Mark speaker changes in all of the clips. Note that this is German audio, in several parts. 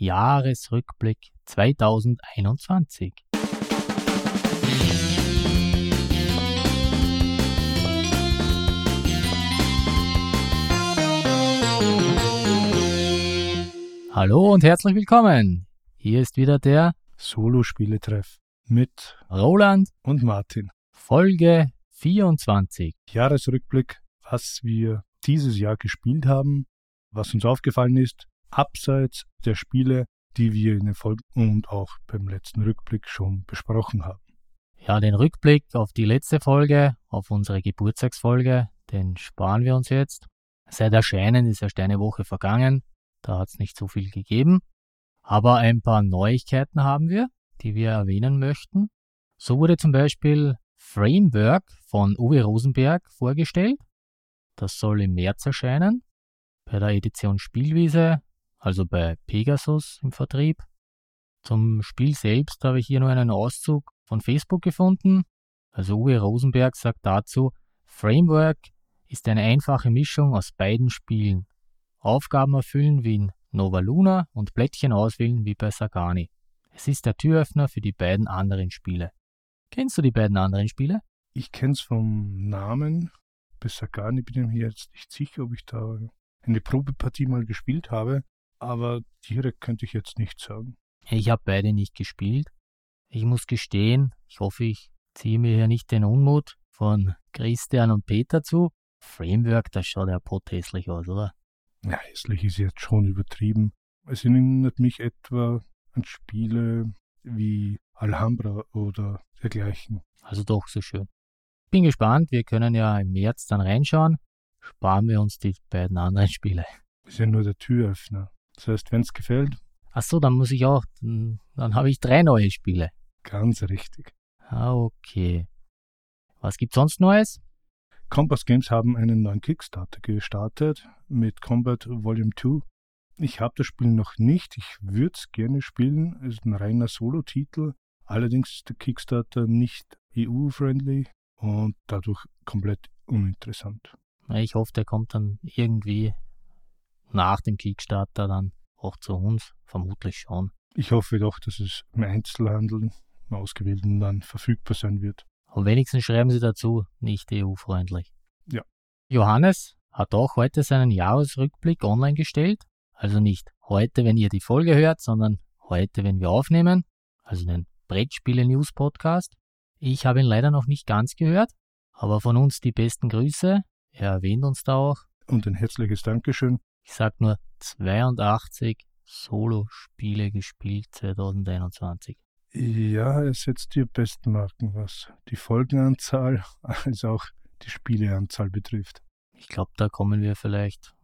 Speaker 1: Jahresrückblick 2021. Hallo und herzlich willkommen. Hier ist wieder der
Speaker 2: Solo-Spieletreff mit
Speaker 1: Roland
Speaker 2: und Martin.
Speaker 1: Folge 24.
Speaker 2: Jahresrückblick, was wir dieses Jahr gespielt haben, was uns aufgefallen ist, abseits der Spiele, die wir in den Folgen und auch beim letzten Rückblick schon besprochen haben.
Speaker 1: Ja, den Rückblick auf die letzte Folge, auf unsere Geburtstagsfolge, den sparen wir uns jetzt. Seit Erscheinen ist erst eine Woche vergangen, da hat es nicht so viel gegeben. Aber ein paar Neuigkeiten haben wir, die wir erwähnen möchten. So wurde zum Beispiel Framework von Uwe Rosenberg vorgestellt. Das soll im März erscheinen. Bei der Edition Spielwiese, also bei Pegasus im Vertrieb. Zum Spiel selbst habe ich hier nur einen Auszug von Facebook gefunden. Also Uwe Rosenberg sagt dazu, Framework ist eine einfache Mischung aus beiden Spielen. Aufgaben erfüllen wie in Nova Luna und Plättchen auswählen wie bei Sagani. Es ist der Türöffner für die beiden anderen Spiele. Kennst du die beiden anderen Spiele?
Speaker 2: Ich kenne es vom Namen. Bei Sagani bin ich mir jetzt nicht sicher, ob ich da eine Probepartie mal gespielt habe, aber direkt könnte ich jetzt nicht sagen.
Speaker 1: Ich habe beide nicht gespielt. Ich muss gestehen, ich hoffe, ich ziehe mir hier nicht den Unmut von Christian und Peter zu. Framework, das schaut ja pothässlich aus, oder?
Speaker 2: Ja, hässlich ist jetzt schon übertrieben. Es erinnert mich etwa an Spiele wie Alhambra oder dergleichen.
Speaker 1: Also doch so schön. Bin gespannt, wir können ja im März dann reinschauen. Sparen wir uns die beiden anderen Spiele.
Speaker 2: Ist ja nur der Türöffner. Das heißt, wenn es gefällt.
Speaker 1: Ach so, dann muss ich auch, dann, habe ich drei neue Spiele.
Speaker 2: Ganz richtig.
Speaker 1: Ah, okay. Was gibt's sonst Neues?
Speaker 2: Compass Games haben einen neuen Kickstarter gestartet mit Combat Volume 2. Ich habe das Spiel noch nicht, ich würde es gerne spielen. Es ist ein reiner Solo-Titel. Allerdings ist der Kickstarter nicht EU-friendly und dadurch komplett uninteressant.
Speaker 1: Ich hoffe, der kommt dann irgendwie nach dem Kickstarter dann auch zu uns, vermutlich schon.
Speaker 2: Ich hoffe doch, dass es im Einzelhandel im ausgewählten dann verfügbar sein wird.
Speaker 1: Und wenigstens schreiben sie dazu, nicht EU-freundlich.
Speaker 2: Ja.
Speaker 1: Johannes hat auch heute seinen Jahresrückblick online gestellt. Also nicht heute, wenn ihr die Folge hört, sondern heute, wenn wir aufnehmen. Also den Brettspiele-News-Podcast. Ich habe ihn leider noch nicht ganz gehört, aber von uns die besten Grüße. Er erwähnt uns da auch.
Speaker 2: Und ein herzliches Dankeschön.
Speaker 1: Ich sag nur 82 Solo-Spiele gespielt 2021.
Speaker 2: Ja, er setzt die Bestmarken, was die Folgenanzahl als auch die Spieleanzahl betrifft.
Speaker 1: Ich glaube, da kommen wir vielleicht.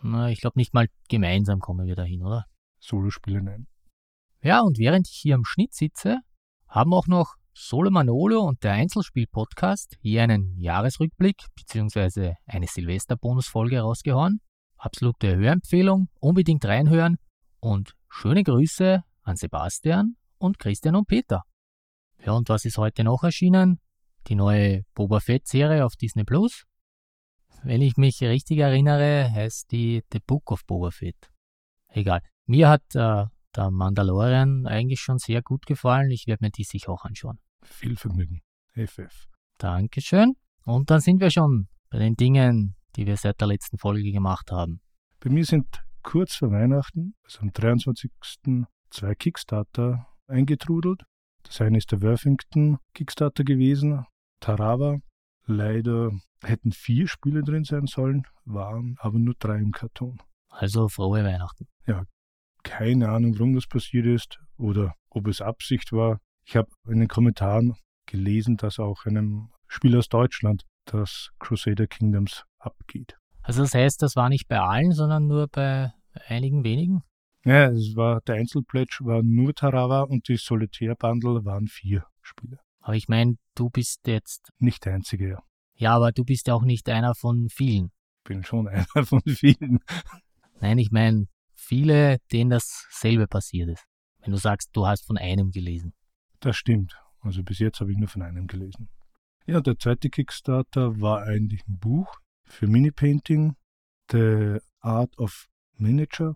Speaker 1: Na, ich glaube nicht mal gemeinsam kommen wir dahin, oder?
Speaker 2: Solospiele nein.
Speaker 1: Ja, und während ich hier am Schnitt sitze, haben auch noch Solo Manolo und der Einzelspiel-Podcast hier einen Jahresrückblick bzw. eine Silvester-Bonusfolge rausgehauen. Absolute Hörempfehlung, unbedingt reinhören und schöne Grüße an Sebastian und Christian und Peter. Ja, und was ist heute noch erschienen? Die neue Boba Fett-Serie auf Disney Plus. Wenn ich mich richtig erinnere, heißt die The Book of Boba Fett. Egal. Mir hat äh, der Mandalorian eigentlich schon sehr gut gefallen. Ich werde mir die sich auch anschauen.
Speaker 2: Viel Vergnügen. FF.
Speaker 1: Dankeschön. Und dann sind wir schon bei den Dingen, die wir seit der letzten Folge gemacht haben.
Speaker 2: Bei mir sind kurz vor Weihnachten, also am 23. zwei Kickstarter eingetrudelt. Das eine ist der Worthington Kickstarter gewesen, Tarawa. Leider hätten vier Spiele drin sein sollen, waren aber nur drei im Karton.
Speaker 1: Also frohe Weihnachten.
Speaker 2: Ja, keine Ahnung, warum das passiert ist oder ob es Absicht war. Ich habe in den Kommentaren gelesen, dass auch einem Spiel aus Deutschland das Crusader Kingdoms abgeht.
Speaker 1: Also das heißt, das war nicht bei allen, sondern nur bei einigen wenigen?
Speaker 2: Ja, es war der Einzelpledge war nur Tarawa und die Solitär-Bundle waren vier Spiele.
Speaker 1: Aber ich meine, du bist jetzt.
Speaker 2: Nicht der Einzige, ja.
Speaker 1: Ja, aber du bist ja auch nicht einer von vielen.
Speaker 2: Bin schon einer von vielen.
Speaker 1: Nein, ich meine, viele, denen dasselbe passiert ist. Wenn du sagst, du hast von einem gelesen.
Speaker 2: Das stimmt. Also bis jetzt habe ich nur von einem gelesen. Ja, der zweite Kickstarter war eigentlich ein Buch für Mini-Painting, The Art of Miniature.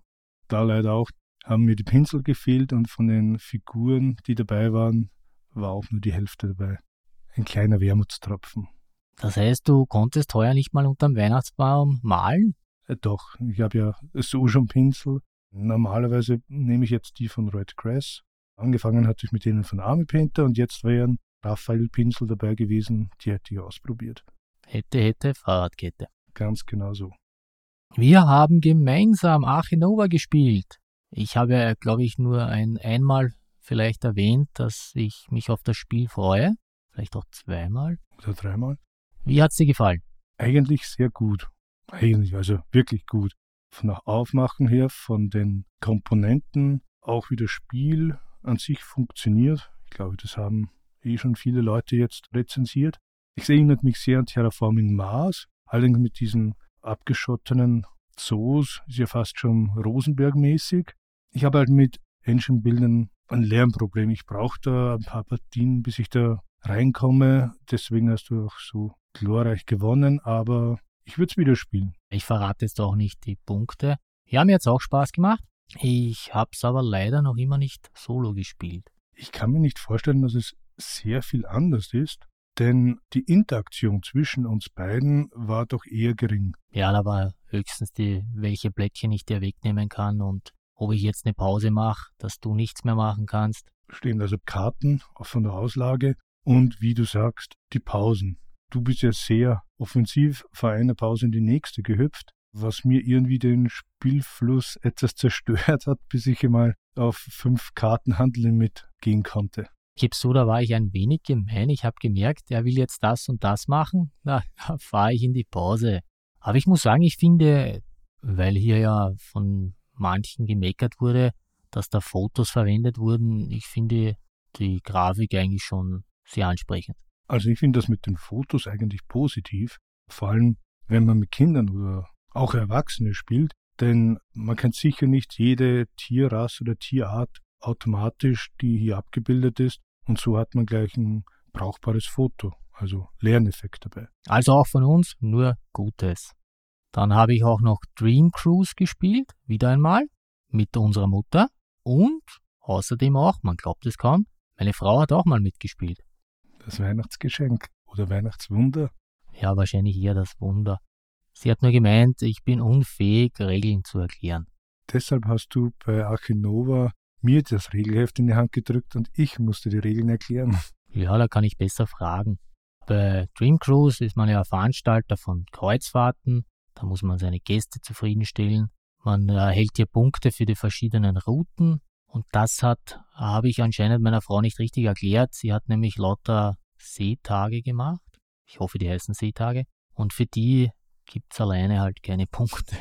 Speaker 2: Da leider auch haben mir die Pinsel gefehlt und von den Figuren, die dabei waren, war auch nur die Hälfte dabei. Ein kleiner Wermutstropfen.
Speaker 1: Das heißt, du konntest heuer nicht mal unterm Weihnachtsbaum malen?
Speaker 2: Äh, doch, ich habe ja so schon Pinsel. Normalerweise nehme ich jetzt die von Red Grass. Angefangen hatte ich mit denen von Army Painter und jetzt wären Raphael-Pinsel dabei gewesen, die hätte ich ausprobiert.
Speaker 1: Hätte, hätte, Fahrradkette.
Speaker 2: Ganz genau so.
Speaker 1: Wir haben gemeinsam Archinova gespielt. Ich habe, glaube ich, nur ein einmal vielleicht erwähnt, dass ich mich auf das Spiel freue. Vielleicht auch zweimal.
Speaker 2: Oder dreimal.
Speaker 1: Wie hat es dir gefallen?
Speaker 2: Eigentlich sehr gut. Eigentlich, also wirklich gut. Von der Aufmachen her, von den Komponenten, auch wie das Spiel an sich funktioniert. Ich glaube, das haben eh schon viele Leute jetzt rezensiert. Ich erinnert mich sehr an Terraforming Mars, allerdings mit diesen abgeschottenen Zoos, ist ja fast schon Rosenberg-mäßig. Ich habe halt mit Engine-Bildern ein Lernproblem. Ich brauche da ein paar Partien, bis ich da reinkomme. Deswegen hast du auch so glorreich gewonnen, aber ich würde es wieder spielen.
Speaker 1: Ich verrate jetzt auch nicht die Punkte. Ja, mir hat es auch Spaß gemacht. Ich habe es aber leider noch immer nicht solo gespielt.
Speaker 2: Ich kann mir nicht vorstellen, dass es sehr viel anders ist, denn die Interaktion zwischen uns beiden war doch eher gering.
Speaker 1: Ja, da war höchstens die, welche Blättchen ich dir wegnehmen kann und ob ich jetzt eine Pause mache, dass du nichts mehr machen kannst.
Speaker 2: Stehen also Karten von der Auslage und wie du sagst, die Pausen. Du bist ja sehr offensiv von einer Pause in die nächste gehüpft, was mir irgendwie den Spielfluss etwas zerstört hat, bis ich einmal auf fünf Karten Handeln mitgehen konnte.
Speaker 1: Gib's so, da war ich ein wenig gemein. Ich habe gemerkt, er will jetzt das und das machen. Na, da fahre ich in die Pause. Aber ich muss sagen, ich finde, weil hier ja von manchen gemeckert wurde, dass da Fotos verwendet wurden, ich finde die Grafik eigentlich schon sehr ansprechend.
Speaker 2: Also ich finde das mit den Fotos eigentlich positiv, vor allem wenn man mit Kindern oder auch Erwachsene spielt, denn man kann sicher nicht jede Tierrasse oder Tierart automatisch, die hier abgebildet ist, und so hat man gleich ein brauchbares Foto, also Lerneffekt dabei.
Speaker 1: Also auch von uns nur Gutes. Dann habe ich auch noch Dream Cruise gespielt, wieder einmal, mit unserer Mutter und außerdem auch, man glaubt es kaum, meine Frau hat auch mal mitgespielt.
Speaker 2: Das Weihnachtsgeschenk oder Weihnachtswunder?
Speaker 1: Ja, wahrscheinlich eher das Wunder. Sie hat nur gemeint, ich bin unfähig, Regeln zu erklären.
Speaker 2: Deshalb hast du bei Archinova mir das Regelheft in die Hand gedrückt und ich musste die Regeln erklären.
Speaker 1: Ja, da kann ich besser fragen. Bei Dream Cruise ist man ja Veranstalter von Kreuzfahrten. Da muss man seine Gäste zufriedenstellen. Man erhält hier Punkte für die verschiedenen Routen. Und das hat, habe ich anscheinend meiner Frau nicht richtig erklärt. Sie hat nämlich lauter Seetage gemacht. Ich hoffe, die heißen Seetage. Und für die gibt's alleine halt keine Punkte.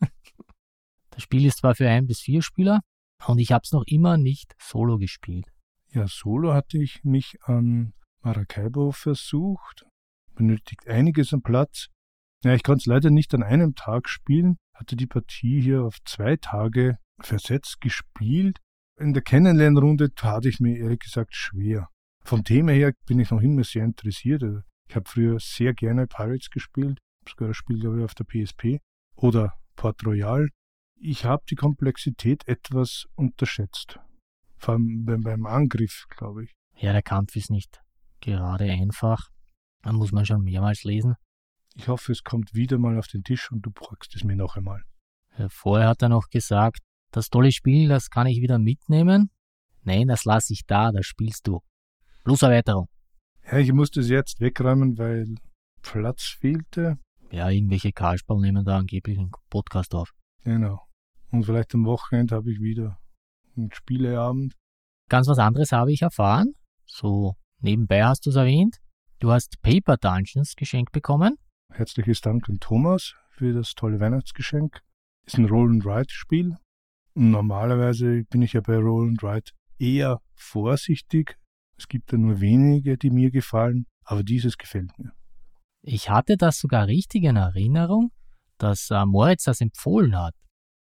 Speaker 1: das Spiel ist zwar für ein bis vier Spieler, und ich habe es noch immer nicht solo gespielt.
Speaker 2: Ja, solo hatte ich mich an Maracaibo versucht. Benötigt einiges an Platz. Ja, ich konnte es leider nicht an einem Tag spielen, hatte die Partie hier auf zwei Tage versetzt gespielt. In der Kennenlernrunde tat ich mir ehrlich gesagt schwer. Vom Thema her bin ich noch immer sehr interessiert. Also, ich habe früher sehr gerne Pirates gespielt, sogar das Spiel, glaube ich, auf der PSP. Oder Port Royal ich habe die Komplexität etwas unterschätzt. Vor allem beim Angriff, glaube ich.
Speaker 1: Ja, der Kampf ist nicht gerade einfach. Da muss man schon mehrmals lesen.
Speaker 2: Ich hoffe, es kommt wieder mal auf den Tisch und du brauchst es mir noch einmal.
Speaker 1: Vorher hat er noch gesagt, das tolle Spiel, das kann ich wieder mitnehmen. Nein, das lasse ich da, das spielst du. Plus Erweiterung.
Speaker 2: Ja, ich musste es jetzt wegräumen, weil Platz fehlte.
Speaker 1: Ja, irgendwelche Karlsball nehmen da angeblich einen Podcast auf.
Speaker 2: Genau. Und vielleicht am Wochenende habe ich wieder einen Spieleabend.
Speaker 1: Ganz was anderes habe ich erfahren. So nebenbei hast du es erwähnt. Du hast Paper Dungeons geschenkt bekommen.
Speaker 2: Herzliches Dank an Thomas für das tolle Weihnachtsgeschenk. Ist ein Roll-and-Ride-Spiel. Normalerweise bin ich ja bei Roll-and-Ride eher vorsichtig. Es gibt da nur wenige, die mir gefallen, aber dieses gefällt mir.
Speaker 1: Ich hatte das sogar richtig in Erinnerung, dass äh, Moritz das empfohlen hat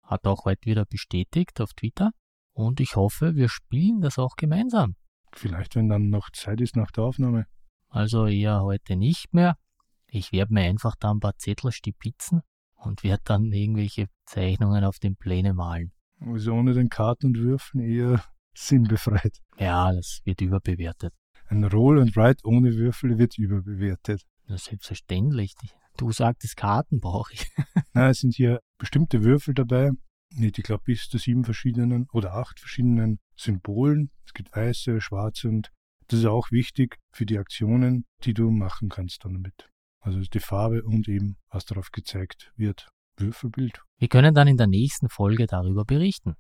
Speaker 1: hat auch heute wieder bestätigt auf Twitter. Und ich hoffe, wir spielen das auch gemeinsam.
Speaker 2: Vielleicht, wenn dann noch Zeit ist nach der Aufnahme.
Speaker 1: Also eher heute nicht mehr. Ich werde mir einfach da ein paar Zettel stipitzen und werde dann irgendwelche Zeichnungen auf den Pläne malen.
Speaker 2: Also ohne den Karten und Würfeln eher sinnbefreit.
Speaker 1: Ja, das wird überbewertet.
Speaker 2: Ein Roll and Write ohne Würfel wird überbewertet.
Speaker 1: Ist selbstverständlich. Du sagtest Karten brauche ich.
Speaker 2: Na, es sind hier bestimmte Würfel dabei. Ich glaube, bis zu sieben verschiedenen oder acht verschiedenen Symbolen. Es gibt weiße, schwarze und das ist auch wichtig für die Aktionen, die du machen kannst dann damit. Also ist die Farbe und eben, was darauf gezeigt wird, Würfelbild.
Speaker 1: Wir können dann in der nächsten Folge darüber berichten.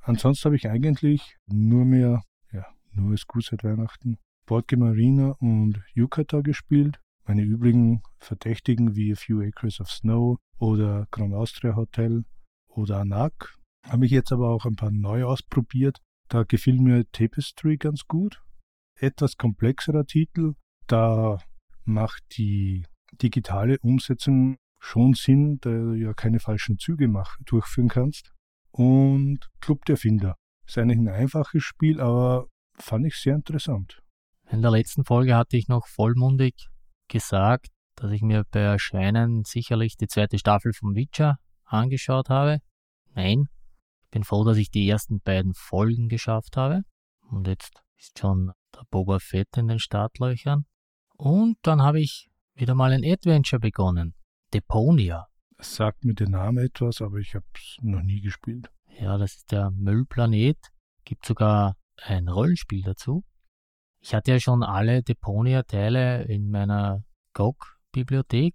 Speaker 2: Ansonsten habe ich eigentlich nur mehr, ja, nur ist gut seit Weihnachten, Boardgame Arena und Yukata gespielt. Meine übrigen Verdächtigen wie A Few Acres of Snow oder Grand Austria Hotel oder Anak. Habe ich jetzt aber auch ein paar neu ausprobiert. Da gefiel mir Tapestry ganz gut. Etwas komplexerer Titel. Da macht die digitale Umsetzung schon Sinn, da du ja keine falschen Züge mach, durchführen kannst. Und Club der Finder. Ist eigentlich ein einfaches Spiel, aber fand ich sehr interessant.
Speaker 1: In der letzten Folge hatte ich noch vollmundig gesagt, dass ich mir bei Erscheinen sicherlich die zweite Staffel vom Witcher angeschaut habe. Nein, ich bin froh, dass ich die ersten beiden Folgen geschafft habe. Und jetzt ist schon der Boba Fett in den Startlöchern. Und dann habe ich wieder mal ein Adventure begonnen. Deponia.
Speaker 2: Es sagt mir der Name etwas, aber ich habe es noch nie gespielt.
Speaker 1: Ja, das ist der Müllplanet. Gibt sogar ein Rollenspiel dazu. Ich hatte ja schon alle Deponia-Teile in meiner GOG-Bibliothek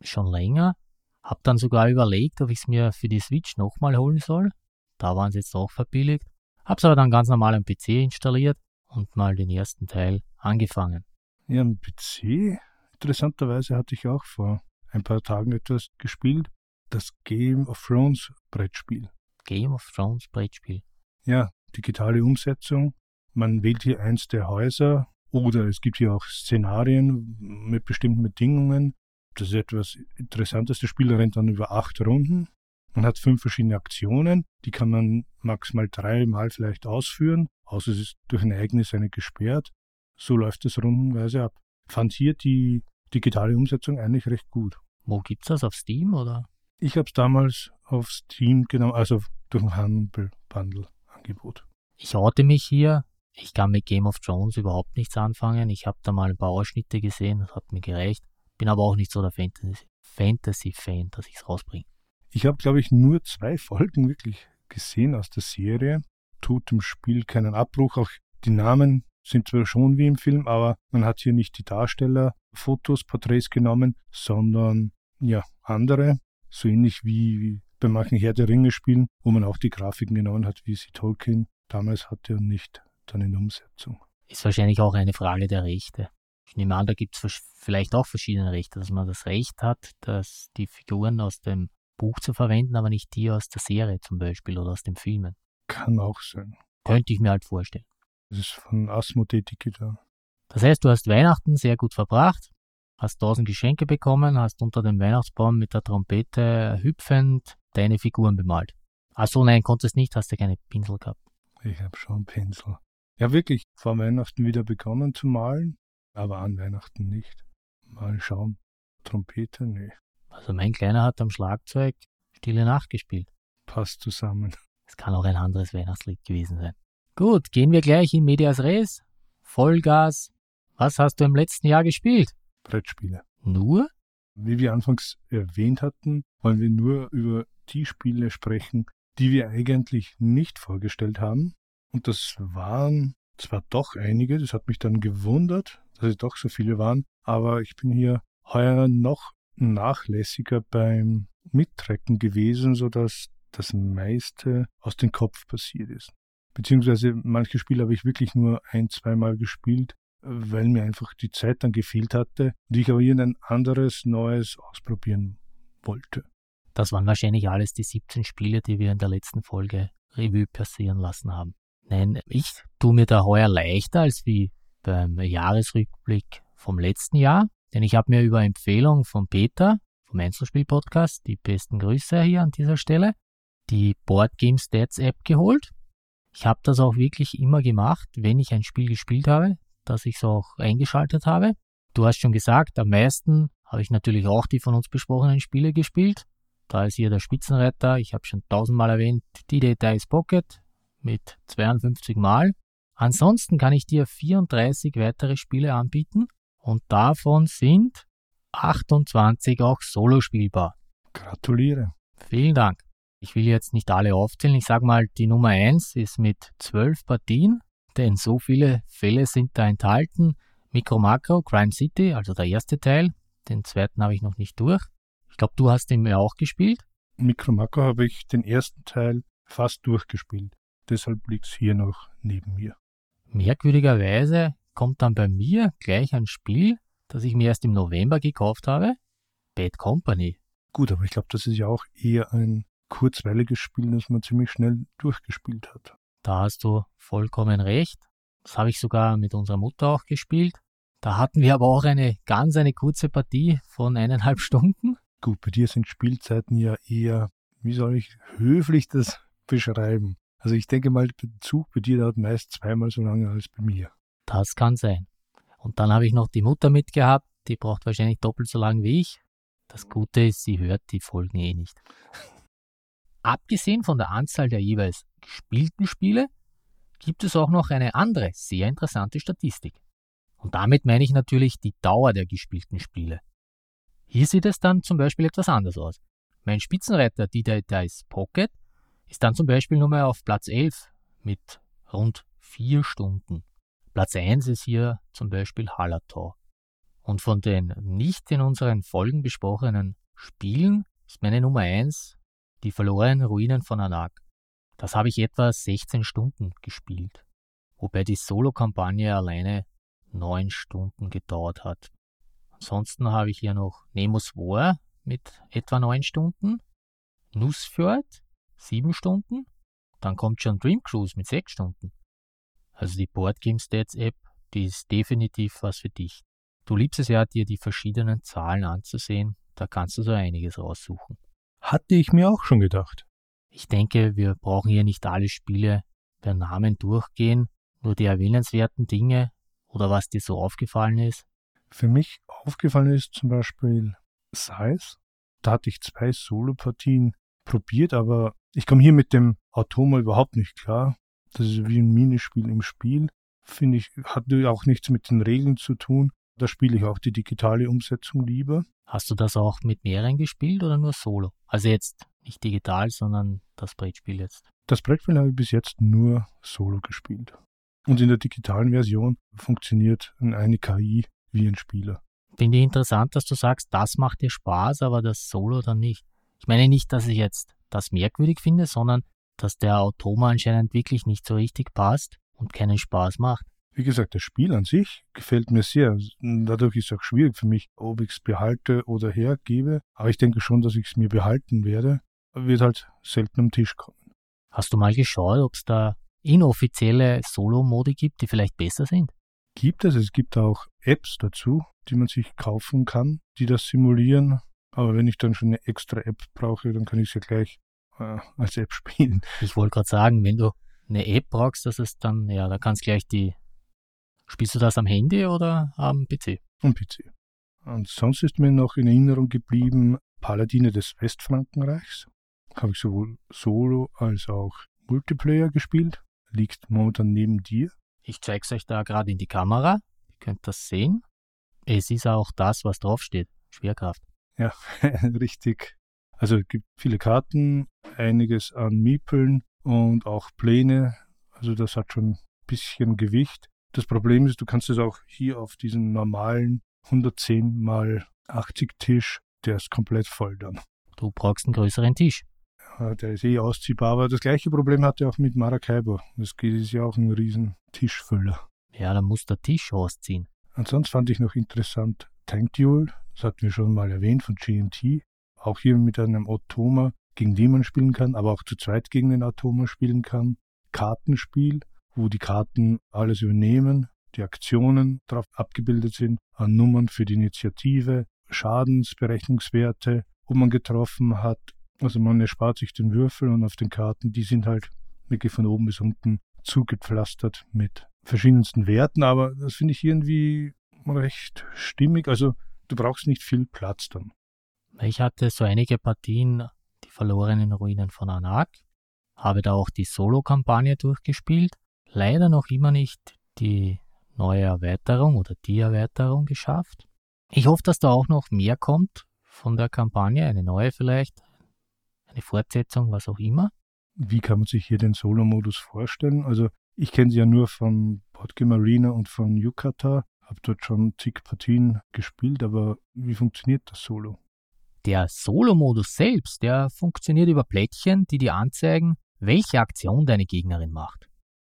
Speaker 1: schon länger. Hab dann sogar überlegt, ob ich es mir für die Switch nochmal holen soll. Da waren sie jetzt auch verbilligt. Hab's aber dann ganz normal am PC installiert und mal den ersten Teil angefangen.
Speaker 2: Ja, am PC Interessanterweise hatte ich auch vor ein paar Tagen etwas gespielt. Das Game of Thrones Brettspiel.
Speaker 1: Game of Thrones Brettspiel.
Speaker 2: Ja, digitale Umsetzung. Man wählt hier eins der Häuser oder es gibt hier auch Szenarien mit bestimmten Bedingungen. Das ist etwas Interessantes. Das Spiel rennt dann über acht Runden. Man hat fünf verschiedene Aktionen. Die kann man maximal dreimal vielleicht ausführen, außer es ist durch ein Ereignis eine gesperrt. So läuft es rundenweise ab. Fand hier die digitale Umsetzung eigentlich recht gut.
Speaker 1: Wo gibt's das? Auf Steam oder?
Speaker 2: Ich habe es damals auf Steam genommen, also durch ein Humble Bundle Angebot.
Speaker 1: Ich orte mich hier. Ich kann mit Game of Thrones überhaupt nichts anfangen. Ich habe da mal ein paar Ausschnitte gesehen, das hat mir gereicht. Bin aber auch nicht so der Fantasy-Fan, dass ich es rausbringe.
Speaker 2: Ich habe, glaube ich, nur zwei Folgen wirklich gesehen aus der Serie. Tut dem Spiel keinen Abbruch. Auch die Namen sind zwar schon wie im Film, aber man hat hier nicht die Darstellerfotos, Porträts genommen, sondern ja, andere, so ähnlich wie bei manchen Herr der Ringe Spielen, wo man auch die Grafiken genommen hat, wie sie Tolkien damals hatte und nicht dann in Umsetzung.
Speaker 1: Ist wahrscheinlich auch eine Frage der Rechte. Ich nehme an, da gibt es vielleicht auch verschiedene Rechte, dass man das Recht hat, dass die Figuren aus dem Buch zu verwenden, aber nicht die aus der Serie zum Beispiel oder aus den Filmen.
Speaker 2: Kann auch sein.
Speaker 1: Könnte ich mir halt vorstellen.
Speaker 2: Das ist von Asmodee Digital.
Speaker 1: Das heißt, du hast Weihnachten sehr gut verbracht, hast tausend Geschenke bekommen, hast unter dem Weihnachtsbaum mit der Trompete hüpfend deine Figuren bemalt. Achso, nein, konntest nicht, hast du keine Pinsel gehabt.
Speaker 2: Ich habe schon Pinsel. Ja, wirklich, vor Weihnachten wieder begonnen zu malen, aber an Weihnachten nicht. Mal schauen. Trompete, nee.
Speaker 1: Also mein Kleiner hat am Schlagzeug Stille Nacht gespielt.
Speaker 2: Passt zusammen.
Speaker 1: Es kann auch ein anderes Weihnachtslied gewesen sein. Gut, gehen wir gleich in Medias Res. Vollgas. Was hast du im letzten Jahr gespielt?
Speaker 2: Brettspiele.
Speaker 1: Nur?
Speaker 2: Wie wir anfangs erwähnt hatten, wollen wir nur über die Spiele sprechen, die wir eigentlich nicht vorgestellt haben. Und das waren zwar doch einige, das hat mich dann gewundert, dass es doch so viele waren, aber ich bin hier heuer noch nachlässiger beim Mittrecken gewesen, sodass das meiste aus dem Kopf passiert ist. Beziehungsweise manche Spiele habe ich wirklich nur ein, zweimal gespielt, weil mir einfach die Zeit dann gefehlt hatte und ich aber irgendein anderes, neues ausprobieren wollte.
Speaker 1: Das waren wahrscheinlich alles die 17 Spiele, die wir in der letzten Folge Revue passieren lassen haben. Nein, ich tue mir da heuer leichter als wie beim Jahresrückblick vom letzten Jahr, denn ich habe mir über Empfehlung von Peter vom Einzelspiel-Podcast, die besten Grüße hier an dieser Stelle, die Board Game Stats App geholt ich habe das auch wirklich immer gemacht, wenn ich ein Spiel gespielt habe, dass ich es auch eingeschaltet habe. Du hast schon gesagt, am meisten habe ich natürlich auch die von uns besprochenen Spiele gespielt. Da ist hier der Spitzenretter, ich habe schon tausendmal erwähnt, die Details Pocket mit 52 Mal. Ansonsten kann ich dir 34 weitere Spiele anbieten und davon sind 28 auch solo spielbar.
Speaker 2: Gratuliere.
Speaker 1: Vielen Dank. Ich will jetzt nicht alle aufzählen. Ich sage mal, die Nummer 1 ist mit 12 Partien, denn so viele Fälle sind da enthalten. Micro Macro, Crime City, also der erste Teil. Den zweiten habe ich noch nicht durch. Ich glaube, du hast ihn ja auch gespielt.
Speaker 2: Micro Macro habe ich den ersten Teil fast durchgespielt. Deshalb liegt es hier noch neben mir.
Speaker 1: Merkwürdigerweise kommt dann bei mir gleich ein Spiel, das ich mir erst im November gekauft habe. Bad Company.
Speaker 2: Gut, aber ich glaube, das ist ja auch eher ein kurzweiliges Spiel, das man ziemlich schnell durchgespielt hat.
Speaker 1: Da hast du vollkommen recht. Das habe ich sogar mit unserer Mutter auch gespielt. Da hatten wir aber auch eine ganz eine kurze Partie von eineinhalb Stunden.
Speaker 2: Gut, bei dir sind Spielzeiten ja eher, wie soll ich höflich das beschreiben? Also ich denke mal, der Zug bei dir dauert meist zweimal so lange als bei mir.
Speaker 1: Das kann sein. Und dann habe ich noch die Mutter mitgehabt, die braucht wahrscheinlich doppelt so lang wie ich. Das Gute ist, sie hört die Folgen eh nicht. Abgesehen von der Anzahl der jeweils gespielten Spiele gibt es auch noch eine andere sehr interessante Statistik. Und damit meine ich natürlich die Dauer der gespielten Spiele. Hier sieht es dann zum Beispiel etwas anders aus. Mein Spitzenreiter Dida Dice Pocket ist dann zum Beispiel nur mehr auf Platz 11 mit rund 4 Stunden. Platz 1 ist hier zum Beispiel Hallertau. Und von den nicht in unseren Folgen besprochenen Spielen ist meine Nummer 1 die verlorenen Ruinen von Anak. Das habe ich etwa 16 Stunden gespielt, wobei die Solo-Kampagne alleine 9 Stunden gedauert hat. Ansonsten habe ich hier noch Nemos War mit etwa 9 Stunden, Nussfjord 7 Stunden, dann kommt schon Dream Cruise mit 6 Stunden. Also die Board Game Stats App, die ist definitiv was für dich. Du liebst es ja, dir die verschiedenen Zahlen anzusehen, da kannst du so einiges raussuchen.
Speaker 2: Hatte ich mir auch schon gedacht.
Speaker 1: Ich denke, wir brauchen hier nicht alle Spiele per Namen durchgehen, nur die erwähnenswerten Dinge oder was dir so aufgefallen ist.
Speaker 2: Für mich aufgefallen ist zum Beispiel Size. Da hatte ich zwei Solo-Partien probiert, aber ich komme hier mit dem Automa überhaupt nicht klar. Das ist wie ein Minispiel im Spiel. Finde ich, hat auch nichts mit den Regeln zu tun. Da spiele ich auch die digitale Umsetzung lieber.
Speaker 1: Hast du das auch mit mehreren gespielt oder nur solo? Also jetzt nicht digital, sondern das Brettspiel jetzt.
Speaker 2: Das Brettspiel habe ich bis jetzt nur solo gespielt. Und in der digitalen Version funktioniert eine KI wie ein Spieler.
Speaker 1: Finde ich interessant, dass du sagst, das macht dir Spaß, aber das Solo dann nicht. Ich meine nicht, dass ich jetzt das merkwürdig finde, sondern dass der Automa anscheinend wirklich nicht so richtig passt und keinen Spaß macht.
Speaker 2: Wie gesagt, das Spiel an sich gefällt mir sehr. Dadurch ist es auch schwierig für mich, ob ich es behalte oder hergebe. Aber ich denke schon, dass ich es mir behalten werde. Wird halt selten am Tisch kommen.
Speaker 1: Hast du mal geschaut, ob es da inoffizielle Solo-Modi gibt, die vielleicht besser sind?
Speaker 2: Gibt es. Es gibt auch Apps dazu, die man sich kaufen kann, die das simulieren. Aber wenn ich dann schon eine extra App brauche, dann kann ich sie ja gleich äh, als App spielen.
Speaker 1: Ich wollte gerade sagen, wenn du eine App brauchst, das ist dann, ja, da kannst gleich die Spielst du das am Handy oder am PC?
Speaker 2: Am PC. Und sonst ist mir noch in Erinnerung geblieben Paladine des Westfrankenreichs. Habe ich sowohl Solo als auch Multiplayer gespielt. Liegt momentan neben dir.
Speaker 1: Ich zeige es euch da gerade in die Kamera. Ihr könnt das sehen. Es ist auch das, was draufsteht. Schwerkraft.
Speaker 2: Ja, richtig. Also es gibt viele Karten, einiges an Miepeln und auch Pläne. Also das hat schon ein bisschen Gewicht. Das Problem ist, du kannst es auch hier auf diesem normalen 110 mal 80 Tisch, der ist komplett voll dann.
Speaker 1: Du brauchst einen größeren Tisch.
Speaker 2: Ja, der ist eh ausziehbar, aber das gleiche Problem hat er auch mit Maracaibo. Das ist ja auch ein riesen Tischfüller.
Speaker 1: Ja, dann muss der Tisch ausziehen.
Speaker 2: Ansonsten fand ich noch interessant Tank Duel, das hatten wir schon mal erwähnt von GMT. Auch hier mit einem Automa, gegen den man spielen kann, aber auch zu zweit gegen den Automa spielen kann. Kartenspiel, wo die Karten alles übernehmen, die Aktionen darauf abgebildet sind, an Nummern für die Initiative, Schadensberechnungswerte, ob man getroffen hat. Also man erspart sich den Würfel und auf den Karten, die sind halt wirklich von oben bis unten zugepflastert mit verschiedensten Werten, aber das finde ich irgendwie recht stimmig. Also du brauchst nicht viel Platz dann.
Speaker 1: Ich hatte so einige Partien die verlorenen Ruinen von Anak. Habe da auch die Solo-Kampagne durchgespielt. Leider noch immer nicht die neue Erweiterung oder die Erweiterung geschafft. Ich hoffe, dass da auch noch mehr kommt von der Kampagne, eine neue vielleicht, eine Fortsetzung, was auch immer.
Speaker 2: Wie kann man sich hier den Solo-Modus vorstellen? Also ich kenne sie ja nur von Boardgame Arena und von Yukata, habe dort schon zig Partien gespielt, aber wie funktioniert das Solo?
Speaker 1: Der Solo-Modus selbst, der funktioniert über Plättchen, die dir anzeigen, welche Aktion deine Gegnerin macht.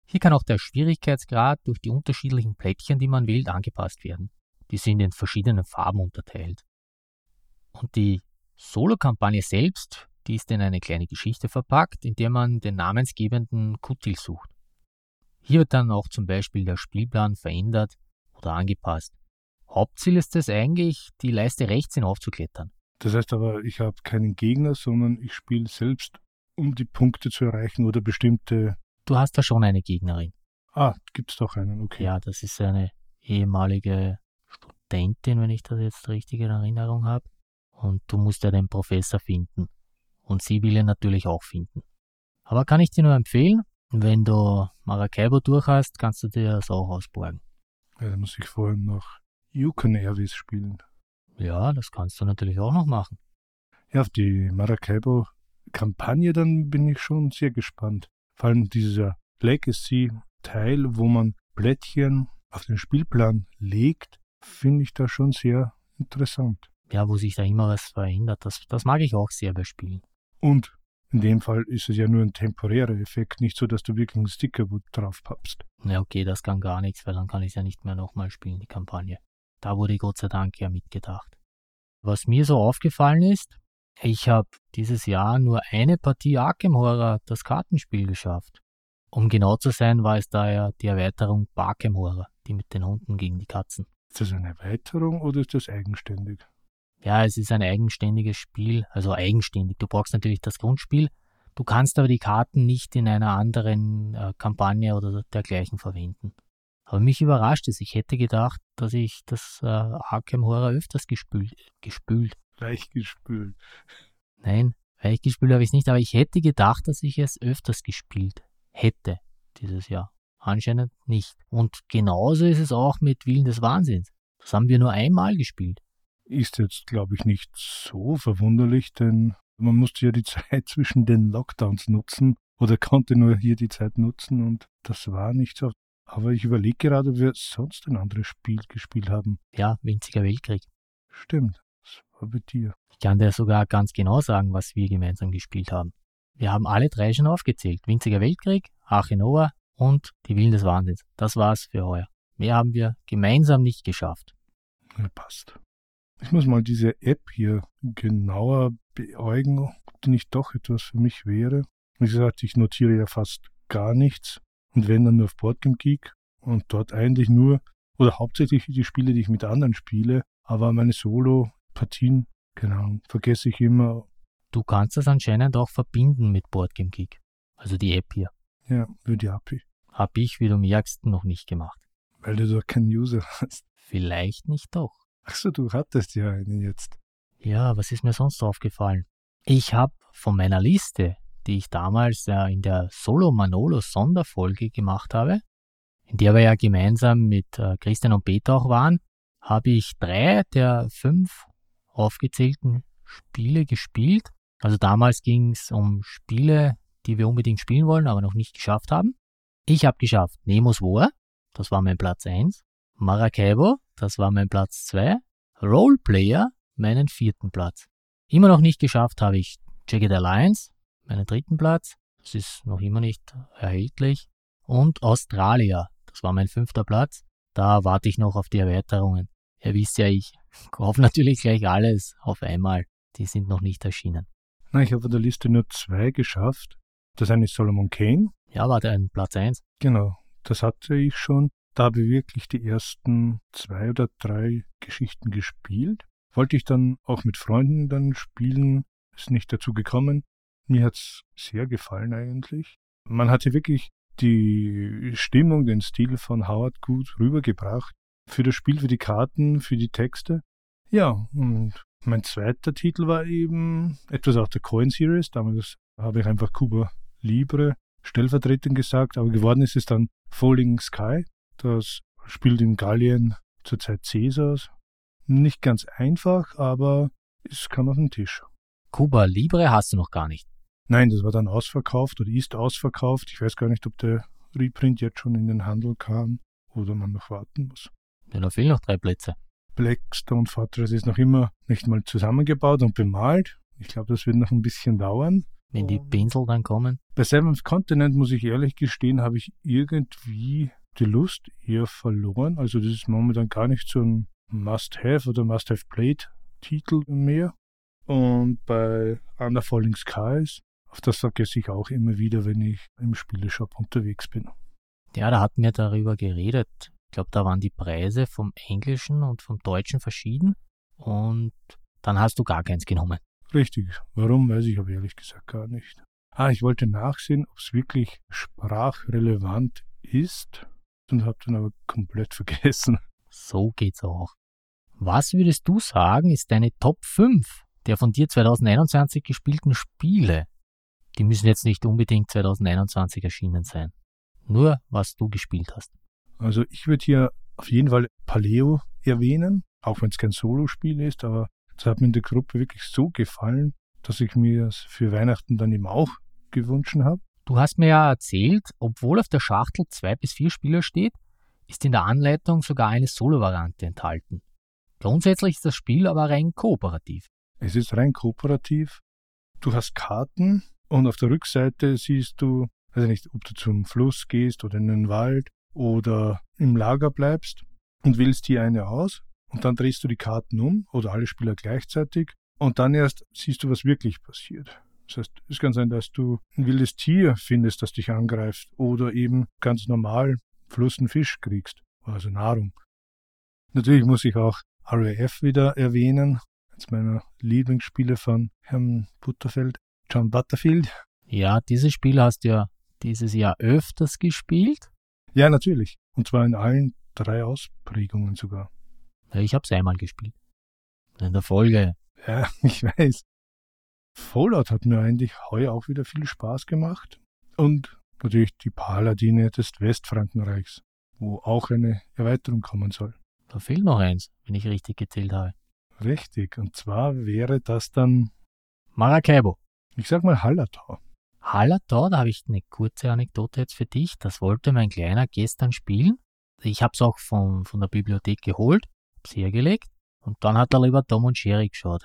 Speaker 1: Hier kann auch der Schwierigkeitsgrad durch die unterschiedlichen Plättchen, die man wählt, angepasst werden. Die sind in verschiedenen Farben unterteilt. Und die Solo-Kampagne selbst, die ist in eine kleine Geschichte verpackt, in der man den namensgebenden Kutil sucht. Hier wird dann auch zum Beispiel der Spielplan verändert oder angepasst. Hauptziel ist es eigentlich, die Leiste rechts hinaufzuklettern.
Speaker 2: Das heißt aber, ich habe keinen Gegner, sondern ich spiele selbst, um die Punkte zu erreichen oder bestimmte.
Speaker 1: Du hast da schon eine Gegnerin.
Speaker 2: Ah, gibt es doch einen, okay.
Speaker 1: Ja, das ist eine ehemalige Studentin, wenn ich das jetzt richtig in Erinnerung habe. Und du musst ja den Professor finden. Und sie will ihn natürlich auch finden. Aber kann ich dir nur empfehlen, wenn du Maracaibo durch hast, kannst du dir das auch ausborgen.
Speaker 2: Ja, dann muss ich vorhin noch Yukon Airways spielen.
Speaker 1: Ja, das kannst du natürlich auch noch machen.
Speaker 2: Ja, auf die Maracaibo-Kampagne dann bin ich schon sehr gespannt. Vor allem dieser Legacy-Teil, wo man Blättchen auf den Spielplan legt, finde ich da schon sehr interessant.
Speaker 1: Ja, wo sich da immer was verändert, das, das mag ich auch sehr bei Spielen.
Speaker 2: Und in dem Fall ist es ja nur ein temporärer Effekt, nicht so, dass du wirklich einen Sticker drauf pappst.
Speaker 1: Ja, okay, das kann gar nichts, weil dann kann ich es ja nicht mehr nochmal spielen, die Kampagne. Da wurde Gott sei Dank ja mitgedacht. Was mir so aufgefallen ist, ich habe dieses Jahr nur eine Partie Arkham Horror, das Kartenspiel, geschafft. Um genau zu sein, war es daher die Erweiterung Barkham Horror, die mit den Hunden gegen die Katzen.
Speaker 2: Ist das eine Erweiterung oder ist das eigenständig?
Speaker 1: Ja, es ist ein eigenständiges Spiel, also eigenständig. Du brauchst natürlich das Grundspiel, du kannst aber die Karten nicht in einer anderen äh, Kampagne oder dergleichen verwenden. Aber mich überrascht es. Ich hätte gedacht, dass ich das äh, Arkham Horror öfters gespült, gespült.
Speaker 2: Weichgespült.
Speaker 1: Nein, weichgespült habe ich es nicht, aber ich hätte gedacht, dass ich es öfters gespielt hätte dieses Jahr. Anscheinend nicht. Und genauso ist es auch mit Willen des Wahnsinns. Das haben wir nur einmal gespielt.
Speaker 2: Ist jetzt, glaube ich, nicht so verwunderlich, denn man musste ja die Zeit zwischen den Lockdowns nutzen oder konnte nur hier die Zeit nutzen und das war nicht so. Aber ich überlege gerade, ob wir sonst ein anderes Spiel gespielt haben.
Speaker 1: Ja, Winziger Weltkrieg.
Speaker 2: Stimmt, das war bei dir.
Speaker 1: Ich kann dir sogar ganz genau sagen, was wir gemeinsam gespielt haben. Wir haben alle drei schon aufgezählt. Winziger Weltkrieg, Arche und Die Willen des Wahnsinns. Das war's für heuer. Mehr haben wir gemeinsam nicht geschafft.
Speaker 2: Ja, passt. Ich muss mal diese App hier genauer beäugen, ob die nicht doch etwas für mich wäre. Wie gesagt, ich notiere ja fast gar nichts und wenn dann nur auf Boardgame Geek und dort eigentlich nur oder hauptsächlich die Spiele, die ich mit anderen spiele, aber meine Solo-Partien, genau, vergesse ich immer.
Speaker 1: Du kannst das anscheinend auch verbinden mit Boardgame Geek, also die App hier.
Speaker 2: Ja, über die API.
Speaker 1: Hab ich, wie du merkst, noch nicht gemacht.
Speaker 2: Weil du doch keinen User hast.
Speaker 1: Vielleicht nicht doch.
Speaker 2: Achso, du hattest ja einen jetzt.
Speaker 1: Ja, was ist mir sonst aufgefallen? Ich habe von meiner Liste die ich damals äh, in der Solo Manolo Sonderfolge gemacht habe, in der wir ja gemeinsam mit äh, Christian und Peter auch waren, habe ich drei der fünf aufgezählten Spiele gespielt. Also damals ging es um Spiele, die wir unbedingt spielen wollen, aber noch nicht geschafft haben. Ich habe geschafft Nemos War, das war mein Platz 1, Maracaibo, das war mein Platz 2, Roleplayer, meinen vierten Platz. Immer noch nicht geschafft habe ich Jagged Alliance, meinen dritten Platz. Das ist noch immer nicht erhältlich. Und Australia, das war mein fünfter Platz. Da warte ich noch auf die Erweiterungen. Ihr wisst ja, ich kaufe natürlich gleich alles auf einmal. Die sind noch nicht erschienen.
Speaker 2: Na, ich habe von der Liste nur zwei geschafft. Das eine ist Solomon Kane.
Speaker 1: Ja, war der Platz 1.
Speaker 2: Genau, das hatte ich schon. Da habe ich wirklich die ersten zwei oder drei Geschichten gespielt. Wollte ich dann auch mit Freunden dann spielen, ist nicht dazu gekommen. Mir hat's sehr gefallen eigentlich. Man hatte wirklich die Stimmung, den Stil von Howard gut rübergebracht. Für das Spiel, für die Karten, für die Texte. Ja, und Mein zweiter Titel war eben etwas aus der Coin Series. Damals habe ich einfach Cuba Libre stellvertretend gesagt, aber geworden ist es dann Falling Sky. Das spielt in Gallien zur Zeit Caesars. Nicht ganz einfach, aber es kam auf den Tisch.
Speaker 1: Cuba Libre hast du noch gar nicht.
Speaker 2: Nein, das war dann ausverkauft oder ist ausverkauft. Ich weiß gar nicht, ob der Reprint jetzt schon in den Handel kam oder man noch warten muss.
Speaker 1: Ja, da fehlen noch drei Plätze.
Speaker 2: Blackstone Fortress ist noch immer nicht mal zusammengebaut und bemalt. Ich glaube, das wird noch ein bisschen dauern.
Speaker 1: Wenn die Pinsel dann kommen.
Speaker 2: Bei Seventh Continent, muss ich ehrlich gestehen, habe ich irgendwie die Lust eher verloren. Also das ist momentan gar nicht so ein Must-Have oder Must-Have-Played-Titel mehr. Und bei Under Falling Skies, auf das vergesse ich auch immer wieder, wenn ich im Spieleshop unterwegs bin.
Speaker 1: Ja, da hatten wir darüber geredet. Ich glaube, da waren die Preise vom Englischen und vom Deutschen verschieden. Und dann hast du gar keins genommen.
Speaker 2: Richtig. Warum, weiß ich aber ehrlich gesagt gar nicht. Ah, ich wollte nachsehen, ob es wirklich sprachrelevant ist und habe dann aber komplett vergessen.
Speaker 1: So geht's auch. Was würdest du sagen, ist deine Top 5 der von dir 2021 gespielten Spiele? Die müssen jetzt nicht unbedingt 2021 erschienen sein. Nur, was du gespielt hast.
Speaker 2: Also ich würde hier auf jeden Fall Paleo erwähnen, auch wenn es kein Solospiel ist, aber das hat mir in der Gruppe wirklich so gefallen, dass ich mir es für Weihnachten dann eben auch gewünscht habe.
Speaker 1: Du hast mir ja erzählt, obwohl auf der Schachtel zwei bis vier Spieler steht, ist in der Anleitung sogar eine Solo-Variante enthalten. Grundsätzlich ist das Spiel aber rein kooperativ.
Speaker 2: Es ist rein kooperativ. Du hast Karten und auf der Rückseite siehst du, also nicht, ob du zum Fluss gehst oder in den Wald oder im Lager bleibst und wählst hier eine aus und dann drehst du die Karten um oder alle Spieler gleichzeitig und dann erst siehst du, was wirklich passiert. Das heißt, es kann sein, dass du ein wildes Tier findest, das dich angreift oder eben ganz normal Fluss einen Fisch kriegst, also Nahrung. Natürlich muss ich auch RAF wieder erwähnen, eines meiner Lieblingsspiele von Herrn Butterfeld, John Butterfield.
Speaker 1: Ja, dieses Spiel hast du ja dieses Jahr öfters gespielt.
Speaker 2: Ja, natürlich. Und zwar in allen drei Ausprägungen sogar.
Speaker 1: Ich habe es einmal gespielt. In der Folge.
Speaker 2: Ja, ich weiß. Fallout hat mir eigentlich heuer auch wieder viel Spaß gemacht. Und natürlich die Paladine des Westfrankenreichs, wo auch eine Erweiterung kommen soll.
Speaker 1: Da fehlt noch eins, wenn ich richtig gezählt habe.
Speaker 2: Richtig, und zwar wäre das dann
Speaker 1: Maracaibo.
Speaker 2: Ich sag mal Hallertau.
Speaker 1: Hallertau, da habe ich eine kurze Anekdote jetzt für dich. Das wollte mein Kleiner gestern spielen. Ich habe es auch von, von der Bibliothek geholt, hab's hergelegt und dann hat er lieber Tom und Jerry geschaut.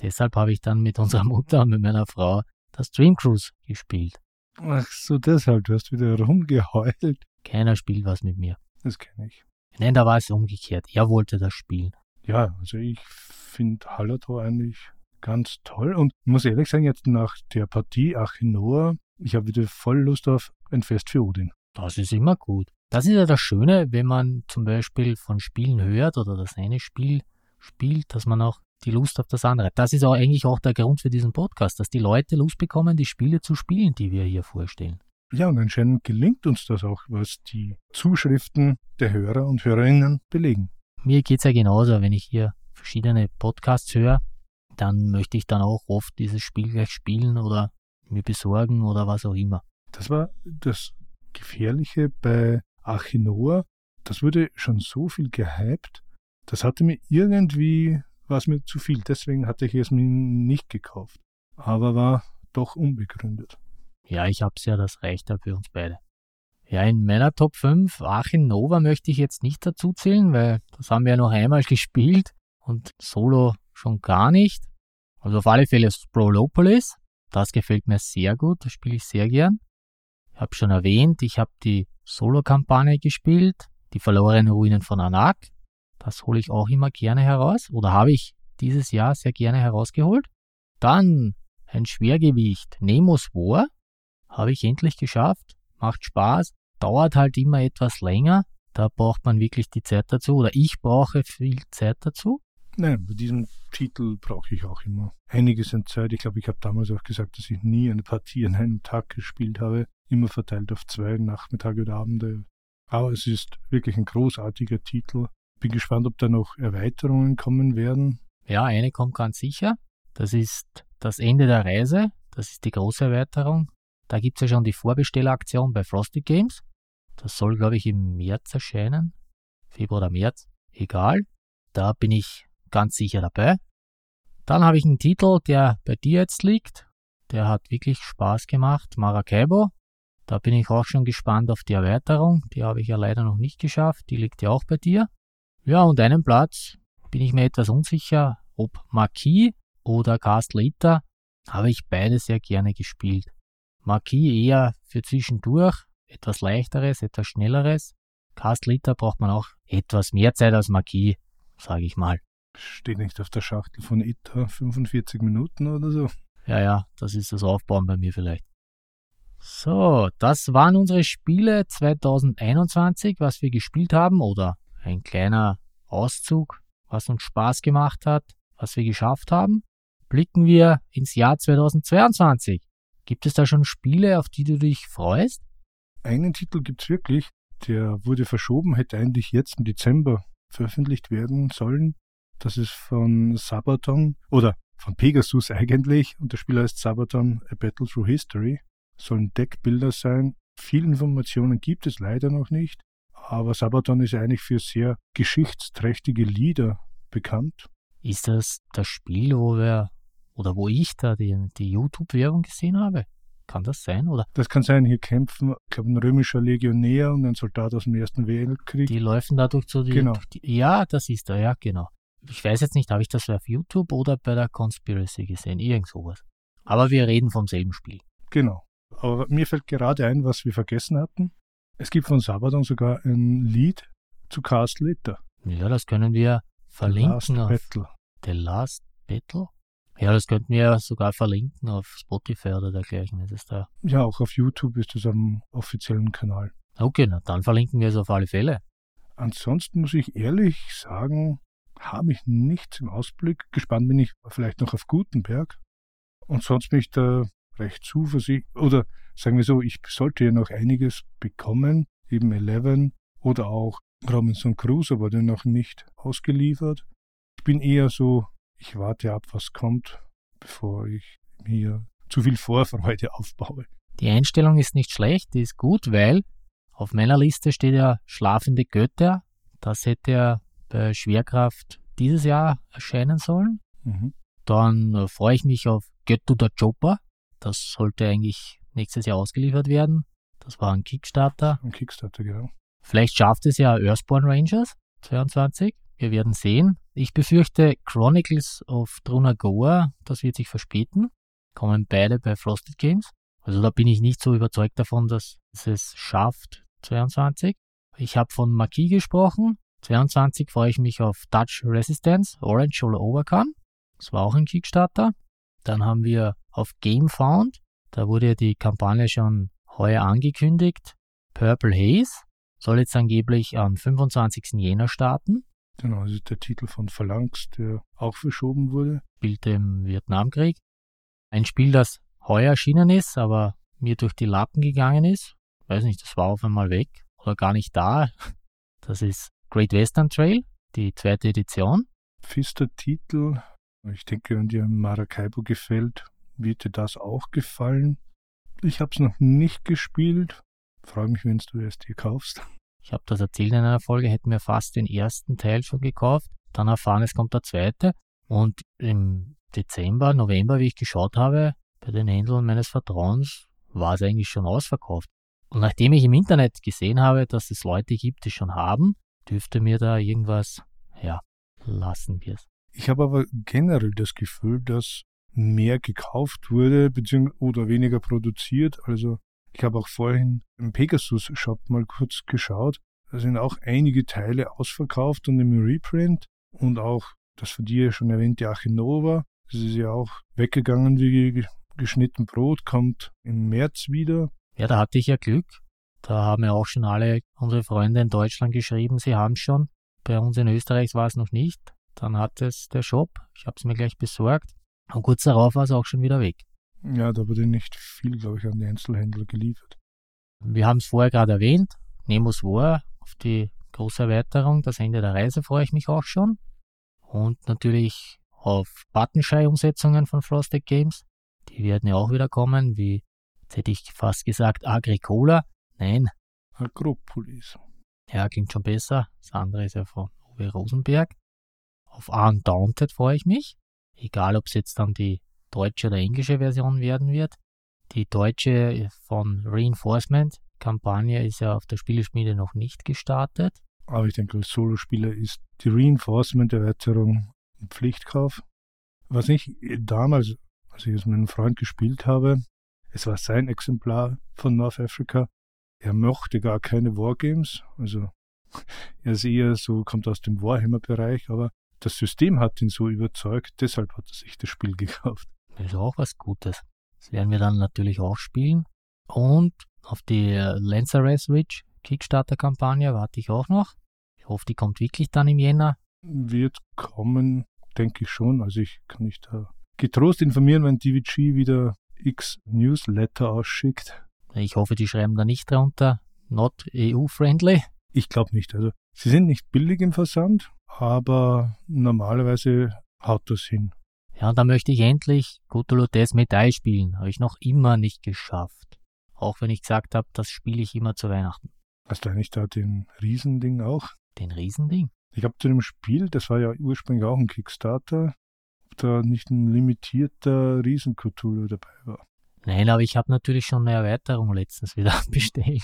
Speaker 1: Deshalb habe ich dann mit unserer Mutter und mit meiner Frau das Dream Cruise gespielt.
Speaker 2: Ach so, deshalb, du hast wieder rumgeheult.
Speaker 1: Keiner spielt was mit mir.
Speaker 2: Das kenne ich.
Speaker 1: Nein, da war es umgekehrt. Er wollte das spielen.
Speaker 2: Ja, also ich finde Hallertor eigentlich ganz toll und muss ehrlich sagen, jetzt nach der Partie Achinoa, ich habe wieder voll Lust auf ein Fest für Odin.
Speaker 1: Das ist immer gut. Das ist ja das Schöne, wenn man zum Beispiel von Spielen hört oder das eine Spiel spielt, dass man auch die Lust auf das andere. Das ist auch eigentlich auch der Grund für diesen Podcast, dass die Leute Lust bekommen, die Spiele zu spielen, die wir hier vorstellen.
Speaker 2: Ja, und anscheinend gelingt uns das auch, was die Zuschriften der Hörer und Hörerinnen belegen.
Speaker 1: Mir geht es ja genauso, wenn ich hier verschiedene Podcasts höre, dann möchte ich dann auch oft dieses Spiel gleich spielen oder mir besorgen oder was auch immer.
Speaker 2: Das war das Gefährliche bei Achinoa. Das wurde schon so viel gehypt, das hatte mir irgendwie war es mir zu viel, deswegen hatte ich es mir nicht gekauft. Aber war doch unbegründet.
Speaker 1: Ja, ich hab's ja, das reicht ja für uns beide. Ja, in meiner Top 5 Achim Nova möchte ich jetzt nicht dazu zählen, weil das haben wir ja noch einmal gespielt und Solo schon gar nicht. Also auf alle Fälle Sprolopolis. Das gefällt mir sehr gut, das spiele ich sehr gern. Ich habe schon erwähnt, ich habe die Solo-Kampagne gespielt, die verlorenen Ruinen von Anak. Das hole ich auch immer gerne heraus oder habe ich dieses Jahr sehr gerne herausgeholt. Dann ein Schwergewicht, Nemos War, habe ich endlich geschafft, macht Spaß, dauert halt immer etwas länger, da braucht man wirklich die Zeit dazu oder ich brauche viel Zeit dazu.
Speaker 2: Nein, bei diesem Titel brauche ich auch immer einiges an Zeit. Ich glaube, ich habe damals auch gesagt, dass ich nie eine Partie an einem Tag gespielt habe, immer verteilt auf zwei Nachmittage oder Abende. Aber es ist wirklich ein großartiger Titel. Bin gespannt, ob da noch Erweiterungen kommen werden.
Speaker 1: Ja, eine kommt ganz sicher. Das ist das Ende der Reise. Das ist die große Erweiterung. Da gibt es ja schon die Vorbestelleraktion bei Frosty Games. Das soll, glaube ich, im März erscheinen. Februar oder März. Egal. Da bin ich ganz sicher dabei. Dann habe ich einen Titel, der bei dir jetzt liegt. Der hat wirklich Spaß gemacht. Maracaibo. Da bin ich auch schon gespannt auf die Erweiterung. Die habe ich ja leider noch nicht geschafft. Die liegt ja auch bei dir. Ja, und einen Platz bin ich mir etwas unsicher, ob Marquis oder Castle Ita. Habe ich beide sehr gerne gespielt. Marquis eher für zwischendurch, etwas leichteres, etwas schnelleres. Castle Ita braucht man auch etwas mehr Zeit als Marquis, sage ich mal.
Speaker 2: Steht nicht auf der Schachtel von Ita 45 Minuten oder so?
Speaker 1: Ja, ja, das ist das Aufbauen bei mir vielleicht. So, das waren unsere Spiele 2021, was wir gespielt haben oder ein kleiner Auszug, was uns Spaß gemacht hat, was wir geschafft haben. Blicken wir ins Jahr 2022. Gibt es da schon Spiele, auf die du dich freust?
Speaker 2: Einen Titel gibt es wirklich, der wurde verschoben, hätte eigentlich jetzt im Dezember veröffentlicht werden sollen. Das ist von Sabaton oder von Pegasus eigentlich und der Spiel heißt Sabaton A Battle Through History sollen Deckbilder sein. Viel Informationen gibt es leider noch nicht, aber Sabaton ist eigentlich für sehr geschichtsträchtige Lieder bekannt.
Speaker 1: Ist das das Spiel, wo wir oder wo ich da die, die YouTube-Werbung gesehen habe? Kann das sein, oder?
Speaker 2: Das kann sein, hier kämpfen, ich glaube, ein römischer Legionär und ein Soldat aus dem Ersten Weltkrieg.
Speaker 1: Die laufen dadurch so die,
Speaker 2: Genau.
Speaker 1: die. Ja, das ist er, ja, genau. Ich weiß jetzt nicht, habe ich das auf YouTube oder bei der Conspiracy gesehen? Irgend sowas. Aber wir reden vom selben Spiel.
Speaker 2: Genau. Aber mir fällt gerade ein, was wir vergessen hatten. Es gibt von Sabaton sogar ein Lied zu Castle Litter.
Speaker 1: Ja, das können wir
Speaker 2: Last
Speaker 1: verlinken auf
Speaker 2: Battle.
Speaker 1: The Last Battle. Ja, das könnten wir sogar verlinken auf Spotify oder dergleichen. Ist es da.
Speaker 2: Ja, auch auf YouTube ist es am offiziellen Kanal.
Speaker 1: Okay, na, dann verlinken wir es auf alle Fälle.
Speaker 2: Ansonsten muss ich ehrlich sagen, habe ich nichts im Ausblick. Gespannt bin ich vielleicht noch auf Gutenberg. Und sonst bin ich da recht zuversichtlich. Oder sagen wir so, ich sollte ja noch einiges bekommen. Eben Eleven oder auch Robinson Crusoe wurde noch nicht ausgeliefert. Ich bin eher so, ich warte ab, was kommt, bevor ich mir zu viel Vorfreude aufbaue.
Speaker 1: Die Einstellung ist nicht schlecht, die ist gut, weil auf meiner Liste steht ja Schlafende Götter. Das hätte ja bei Schwerkraft dieses Jahr erscheinen sollen.
Speaker 2: Mhm.
Speaker 1: Dann äh, freue ich mich auf to the Chopper. Das sollte eigentlich nächstes Jahr ausgeliefert werden. Das war ein Kickstarter.
Speaker 2: Am Kickstarter, genau.
Speaker 1: Vielleicht schafft es ja Earthborn Rangers 22. Wir werden sehen. Ich befürchte Chronicles of Drunagoa, das wird sich verspäten. Kommen beide bei Frosted Games. Also da bin ich nicht so überzeugt davon, dass es es schafft 22. Ich habe von Marquis gesprochen. 22 freue ich mich auf Dutch Resistance, Orange All Overcome. Das war auch ein Kickstarter. Dann haben wir auf GameFound. Da wurde ja die Kampagne schon heuer angekündigt. Purple Haze soll jetzt angeblich am 25. Jänner starten.
Speaker 2: Genau, das ist der Titel von Phalanx, der auch verschoben wurde.
Speaker 1: spielte im Vietnamkrieg. Ein Spiel, das heuer erschienen ist, aber mir durch die Lappen gegangen ist. Weiß nicht, das war auf einmal weg oder gar nicht da. Das ist Great Western Trail, die zweite Edition.
Speaker 2: Fister Titel. Ich denke, wenn dir Maracaibo gefällt, wird dir das auch gefallen. Ich habe es noch nicht gespielt. Freue mich, wenn du es dir kaufst.
Speaker 1: Ich habe das erzählt in einer Folge, hätte mir fast den ersten Teil schon gekauft, dann erfahren, es kommt der zweite. Und im Dezember, November, wie ich geschaut habe, bei den Händlern meines Vertrauens, war es eigentlich schon ausverkauft. Und nachdem ich im Internet gesehen habe, dass es Leute gibt, die schon haben, dürfte mir da irgendwas, ja, lassen wir es.
Speaker 2: Ich habe aber generell das Gefühl, dass mehr gekauft wurde oder weniger produziert. Also ich habe auch vorhin im Pegasus Shop mal kurz geschaut. Da sind auch einige Teile ausverkauft und im Reprint und auch das von dir schon erwähnte Achinova. Das ist ja auch weggegangen wie ge- geschnitten Brot, kommt im März wieder.
Speaker 1: Ja, da hatte ich ja Glück. Da haben ja auch schon alle unsere Freunde in Deutschland geschrieben, sie haben schon. Bei uns in Österreich war es noch nicht. Dann hat es der Shop. Ich habe es mir gleich besorgt. Und kurz darauf war es auch schon wieder weg.
Speaker 2: Ja, da wurde nicht viel, glaube ich, an die Einzelhändler geliefert.
Speaker 1: Wir haben es vorher gerade erwähnt. Nemos War auf die große Erweiterung. Das Ende der Reise freue ich mich auch schon. Und natürlich auf Buttonshy-Umsetzungen von Frosted Games. Die werden ja auch wieder kommen, wie, jetzt hätte ich fast gesagt, Agricola. Nein.
Speaker 2: Agropolis.
Speaker 1: Ja, klingt schon besser. Das andere ist ja von Uwe Rosenberg. Auf Undaunted freue ich mich. Egal, ob es jetzt dann die deutsche oder englische Version werden wird. Die deutsche von Reinforcement Kampagne ist ja auf der Spieleschmiede noch nicht gestartet.
Speaker 2: Aber ich denke, als Solospieler ist die Reinforcement-Erweiterung ein Pflichtkauf. Was ich damals, als ich es mit einem Freund gespielt habe, es war sein Exemplar von North Africa. Er mochte gar keine Wargames, also er ist eher so, kommt aus dem Warhammer-Bereich, aber das System hat ihn so überzeugt, deshalb hat er sich das Spiel gekauft.
Speaker 1: Das ist auch was Gutes. Das werden wir dann natürlich auch spielen. Und auf die Lancer Race Ridge Kickstarter-Kampagne warte ich auch noch. Ich hoffe, die kommt wirklich dann im Jänner.
Speaker 2: Wird kommen, denke ich schon. Also ich kann mich da getrost informieren, wenn DVG wieder X Newsletter ausschickt.
Speaker 1: Ich hoffe, die schreiben da nicht drunter. Not EU-friendly.
Speaker 2: Ich glaube nicht. Also sie sind nicht billig im Versand, aber normalerweise haut das hin.
Speaker 1: Ja, da möchte ich endlich Death Medaille spielen. Habe ich noch immer nicht geschafft. Auch wenn ich gesagt habe, das spiele ich immer zu Weihnachten.
Speaker 2: Hast du eigentlich da den Riesending auch?
Speaker 1: Den Riesending?
Speaker 2: Ich habe zu dem Spiel, das war ja ursprünglich auch ein Kickstarter, ob da nicht ein limitierter riesen dabei war.
Speaker 1: Nein, aber ich habe natürlich schon eine Erweiterung letztens wieder bestellt.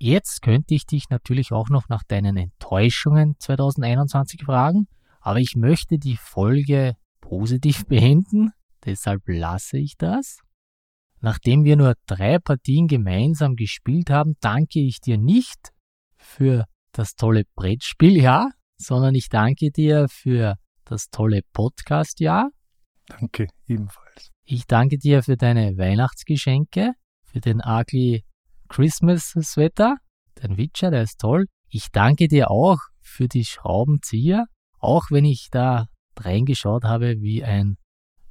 Speaker 1: Jetzt könnte ich dich natürlich auch noch nach deinen Enttäuschungen 2021 fragen, aber ich möchte die Folge positiv beenden, deshalb lasse ich das. Nachdem wir nur drei Partien gemeinsam gespielt haben, danke ich dir nicht für das tolle Brettspiel, ja, sondern ich danke dir für das tolle Podcast, ja.
Speaker 2: Danke, ebenfalls.
Speaker 1: Ich danke dir für deine Weihnachtsgeschenke, für den ugly Christmas Sweater, den Witcher, der ist toll. Ich danke dir auch für die Schraubenzieher, auch wenn ich da reingeschaut habe wie ein,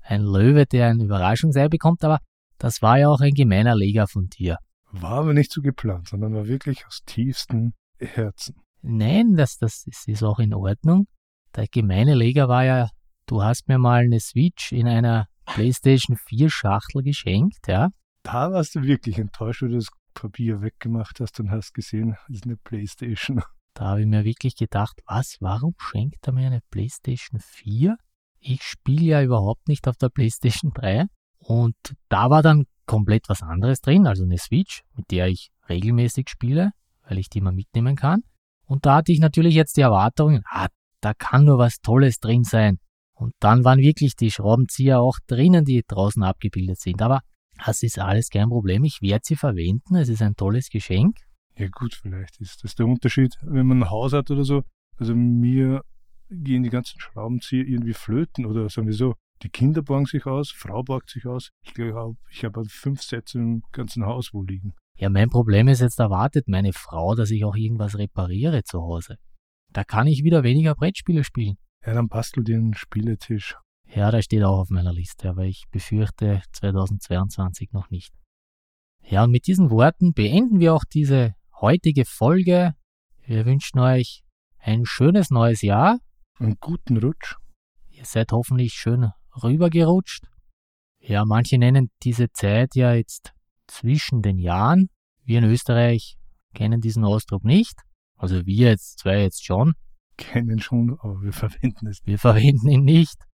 Speaker 1: ein Löwe, der ein Überraschungsei bekommt, aber das war ja auch ein gemeiner Leger von dir.
Speaker 2: War aber nicht so geplant, sondern war wirklich aus tiefstem Herzen.
Speaker 1: Nein, das, das ist auch in Ordnung. Der gemeine Leger war ja, du hast mir mal eine Switch in einer PlayStation 4 Schachtel geschenkt, ja.
Speaker 2: Da warst du wirklich enttäuscht, wie du das Papier weggemacht hast und hast gesehen, das ist eine PlayStation.
Speaker 1: Da habe ich mir wirklich gedacht, was, warum schenkt er mir eine PlayStation 4? Ich spiele ja überhaupt nicht auf der PlayStation 3. Und da war dann komplett was anderes drin, also eine Switch, mit der ich regelmäßig spiele, weil ich die mal mitnehmen kann. Und da hatte ich natürlich jetzt die Erwartung, ah, da kann nur was Tolles drin sein. Und dann waren wirklich die Schraubenzieher auch drinnen, die draußen abgebildet sind. Aber das ist alles kein Problem. Ich werde sie verwenden. Es ist ein tolles Geschenk.
Speaker 2: Ja gut, vielleicht ist das der Unterschied, wenn man ein Haus hat oder so. Also mir gehen die ganzen Schraubenzieher irgendwie flöten oder sagen wir so, die Kinder borgen sich aus, Frau borgt sich aus. Ich glaube, ich habe fünf Sätze im ganzen Haus wo liegen.
Speaker 1: Ja, mein Problem ist jetzt, erwartet meine Frau, dass ich auch irgendwas repariere zu Hause. Da kann ich wieder weniger Brettspiele spielen.
Speaker 2: Ja, dann bastel dir einen Spieletisch.
Speaker 1: Ja, der steht auch auf meiner Liste, aber ich befürchte 2022 noch nicht. Ja, und mit diesen Worten beenden wir auch diese heutige Folge. Wir wünschen euch ein schönes neues Jahr.
Speaker 2: Einen guten Rutsch.
Speaker 1: Ihr seid hoffentlich schön rübergerutscht. Ja, manche nennen diese Zeit ja jetzt zwischen den Jahren. Wir in Österreich kennen diesen Ausdruck nicht. Also wir jetzt zwei jetzt schon.
Speaker 2: Kennen schon, aber wir verwenden es.
Speaker 1: Wir verwenden ihn nicht.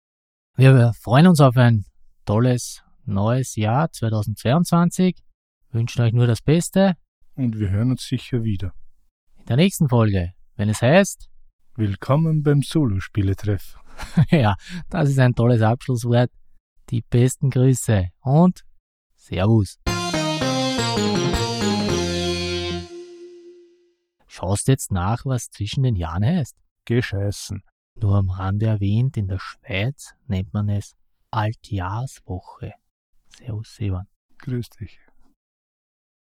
Speaker 1: Wir freuen uns auf ein tolles neues Jahr 2022. Wünschen euch nur das Beste.
Speaker 2: Und wir hören uns sicher wieder.
Speaker 1: In der nächsten Folge, wenn es heißt
Speaker 2: Willkommen beim Solospieletreff.
Speaker 1: ja, das ist ein tolles Abschlusswort. Die besten Grüße und Servus. Schaust jetzt nach, was zwischen den Jahren heißt?
Speaker 2: Gescheißen.
Speaker 1: Nur am Rande erwähnt, in der Schweiz nennt man es Altjahrswoche. Servus, Sevan.
Speaker 2: Grüß dich.